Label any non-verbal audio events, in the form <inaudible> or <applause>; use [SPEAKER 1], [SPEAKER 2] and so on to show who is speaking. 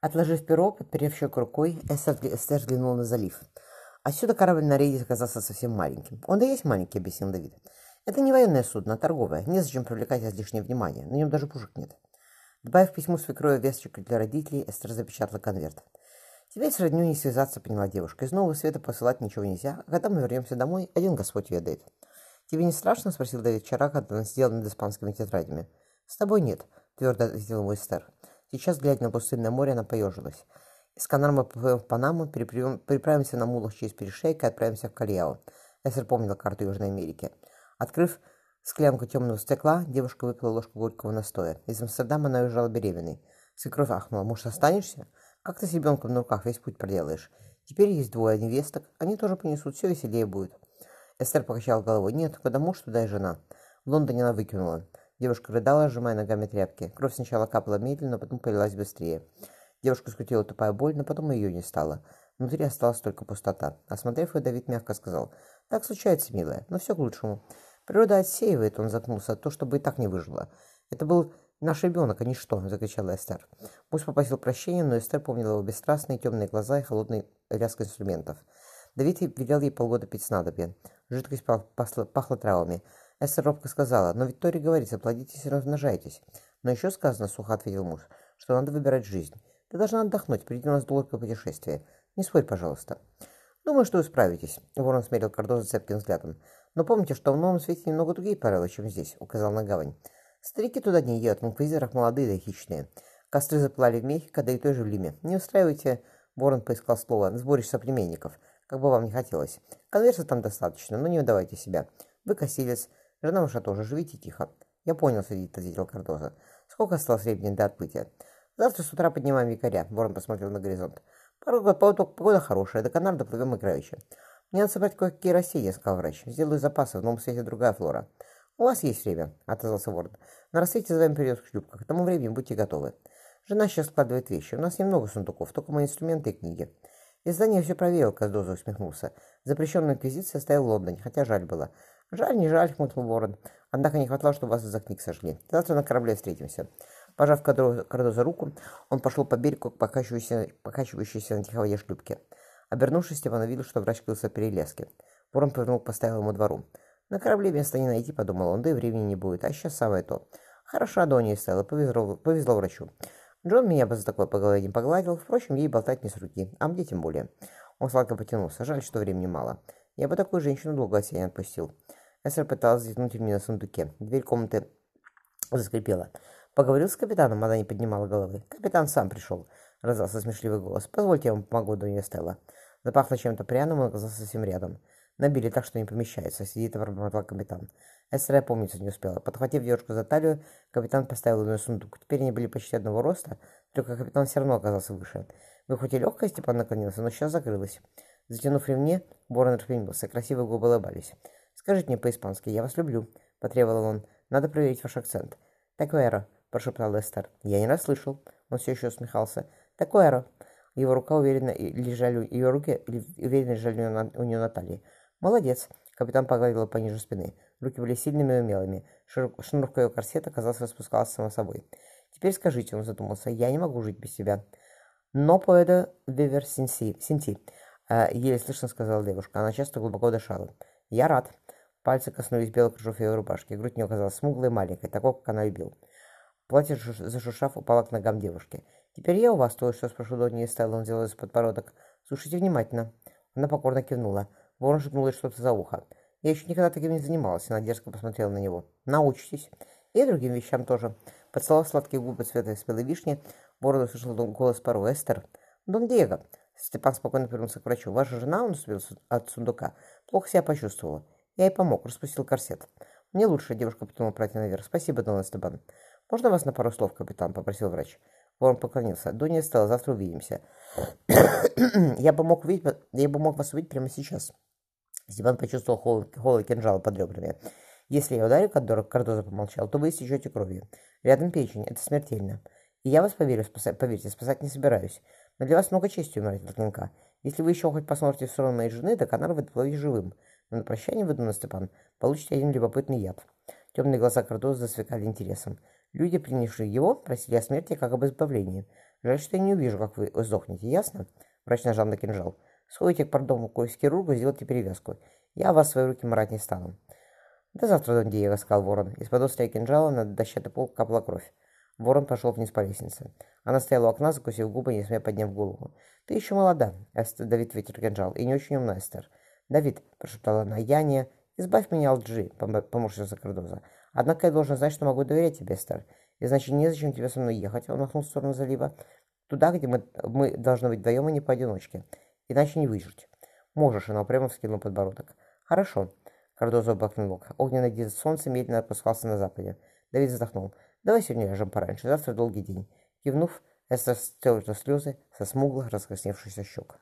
[SPEAKER 1] Отложив перо, подперев щеку рукой, Эстер, взглянула на залив. Отсюда корабль на рейде оказался совсем маленьким. Он да есть маленький, объяснил Давид. Это не военное судно, а торговое. Незачем привлекать излишнее внимание. На нем даже пушек нет. Добавив письму свекрови весточку для родителей, Эстер запечатала конверт. Теперь с родню не связаться, поняла девушка. Из нового света посылать ничего нельзя, а когда мы вернемся домой, один Господь ведает. Тебе не страшно? спросил Давид вчера, когда он сделал над испанскими тетрадями. С тобой нет, твердо ответил мой Эстер. Сейчас, глядя на пустынное море, она поежилась. Из Канар мы поплывем в Панаму, переправимся на мулах через перешейк и отправимся в Кальяо. Эсер помнила карту Южной Америки. Открыв склянку темного стекла, девушка выпила ложку горького настоя. Из Амстердама она уезжала беременной. Свекровь ахнула. «Может, останешься? Как ты с ребенком на руках весь путь проделаешь? Теперь есть двое невесток. Они тоже понесут. Все веселее будет». Эстер покачала головой. «Нет, куда муж, туда и жена». В Лондоне она выкинула. Девушка рыдала, сжимая ногами тряпки. Кровь сначала капала медленно, потом полилась быстрее. Девушка скрутила тупая боль, но потом ее не стало. Внутри осталась только пустота. Осмотрев ее, Давид мягко сказал. «Так случается, милая, но все к лучшему. Природа отсеивает», — он заткнулся, — «то, чтобы и так не выжило. Это был наш ребенок, а не что», — закричала Эстер. Пусть попросил прощения, но Эстер помнила его бесстрастные темные глаза и холодный лязг инструментов. Давид велел ей полгода пить снадобье. Жидкость пахла травами. Эстер робко сказала, но Виктория говорится, плодитесь и размножайтесь. Но еще сказано, сухо ответил муж, что надо выбирать жизнь. Ты должна отдохнуть, впереди у нас долгое путешествие. Не спорь, пожалуйста. Думаю, что вы справитесь, Ворон смерил Кардоза цепким взглядом. Но помните, что в новом свете немного другие правила, чем здесь, указал на гавань. Старики туда не едут, в инквизиторах молодые да хищные. Костры запылали в Мехико, да и той же в Лиме. Не устраивайте, Ворон поискал слово, сборище соплеменников, как бы вам не хотелось. Конверса там достаточно, но не выдавайте себя. Вы косилец, Жена ваша тоже, живите тихо. Я понял, сердито ответил Кардоза. Сколько осталось времени до отплытия? Завтра с утра поднимаем якоря. Ворон посмотрел на горизонт. Погода, погода, погода хорошая, до Канар доплывем играючи. Мне надо собрать кое-какие растения, сказал врач. Сделаю запасы, в новом свете другая флора. У вас есть время, отозвался Ворон. На рассвете за вами придет шлюпка. К тому времени будьте готовы. Жена сейчас складывает вещи. У нас немного сундуков, только мои инструменты и книги. Издание все проверил, Каздоза усмехнулся. Запрещенную инквизицию оставил в Лондоне, хотя жаль было. Жаль, не жаль, хмыкнул ворон. Однако не хватало, чтобы вас из-за книг сожгли. Завтра на корабле встретимся. Пожав Кардо за руку, он пошел по берегу к покачивающейся, покачивающейся на тихой воде шлюпке. Обернувшись, Степан увидел, что врач крылся в перелеске. Ворон повернул к постоялому двору. На корабле места не найти, подумал он, да и времени не будет, а сейчас самое то. Хорошо, Адония Стелла, повезло, повезло врачу. Джон меня бы за такое по голове не погладил, впрочем, ей болтать не с руки, а мне тем более. Он сладко потянулся, жаль, что времени мало. Я бы такую женщину долго себя не отпустил. Эстер пыталась затянуть ремни на сундуке. Дверь комнаты заскрипела. Поговорил с капитаном, она не поднимала головы. Капитан сам пришел. Раздался смешливый голос. «Позвольте, я вам помогу, Донья Стелла». Запахло чем-то пряным, он оказался совсем рядом. Набили так, что не помещается. Сидит и пробормотал капитан. Эстер опомниться не успела. Подхватив девушку за талию, капитан поставил ее на сундук. Теперь они были почти одного роста, только капитан все равно оказался выше. Вы хоть и легкая, Степан наклонился, но сейчас закрылась. Затянув ремни, Борон распрямился. Красивые губы улыбались. «Скажите мне по-испански, я вас люблю», — потребовал он. «Надо проверить ваш акцент». «Такуэро», — прошептал Эстер. «Я не расслышал». Он все еще усмехался. «Такуэро». Его рука уверенно лежали, ее руки уверенно лежали у нее на талии. «Молодец», — капитан погладил пониже спины. Руки были сильными и умелыми. Шнурка ее корсета, казалось, распускалась само собой. «Теперь скажите», — он задумался, — «я не могу жить без себя». «Но поэда вивер синти», — еле слышно сказала девушка. Она часто глубоко дышала. «Я рад», Пальцы коснулись белых кружев ее рубашки. Грудь не оказалась смуглой и маленькой, такой, как она любила. Платье, зашуршав, упало к ногам девушки. «Теперь я у вас то, что спрошу Донни Стелла», он сделал из подбородок. «Слушайте внимательно». Она покорно кивнула. Ворон шепнул что-то за ухо. «Я еще никогда таким не занималась», она дерзко посмотрела на него. «Научитесь». «И другим вещам тоже». Поцеловав сладкие губы цвета спелой вишни, Ворон услышал голос пару Эстер. «Дон Диего». Степан спокойно повернулся к врачу. «Ваша жена, он уступил от сундука, плохо себя почувствовала. Я ей помог, распустил корсет. Мне лучше, девушка потянула платье наверх. Спасибо, Дон Эстебан. Можно вас на пару слов, капитан? Попросил врач. Ворон поклонился. Донья стала, завтра увидимся. <clears throat> я бы мог увидеть, я бы мог вас увидеть прямо сейчас. Степан почувствовал холод, холод кинжала под ребрами. Если я ударю, Кардоза помолчал, то вы истечете кровью. Рядом печень, это смертельно. И я вас поверю, спаса... поверьте, спасать не собираюсь. Но для вас много чести умирать от клинка. Если вы еще хоть посмотрите в сторону моей жены, то Канар вы живым. Но на прощание, выдумал Степан, получите один любопытный яд. Темные глаза Кардоза засверкали интересом. Люди, принявшие его, просили о смерти как об избавлении. Жаль, что я не увижу, как вы сдохнете, ясно? Врач нажал на кинжал. Сходите к пардому к хирургу, сделайте перевязку. Я вас в свои руки марать не стану. «До завтра, Дон Диего», — сказал ворон. Из-под острия кинжала на дощатый пол капала кровь. Ворон пошел вниз по лестнице. Она стояла у окна, закусив губы, не смея подняв голову. «Ты еще молода», — Давид ветер кинжал, — «и не очень умна, Эстер». «Давид», — прошептала она, — «я не...» «Избавь меня от лжи», — поморщился Кардоза. «Однако я должен знать, что могу доверять тебе, Эстер. И значит, незачем тебе со мной ехать», — он махнул в сторону залива. «Туда, где мы, мы должны быть вдвоем, а не поодиночке. Иначе не выжить». «Можешь», — она прямо вскинул подбородок. «Хорошо». Кардоза обокнул. Огненный диск солнца медленно опускался на западе. Давид вздохнул. «Давай сегодня ляжем пораньше, завтра долгий день». Кивнув, Эстер стерла слезы со смуглых, раскрасневшихся щек.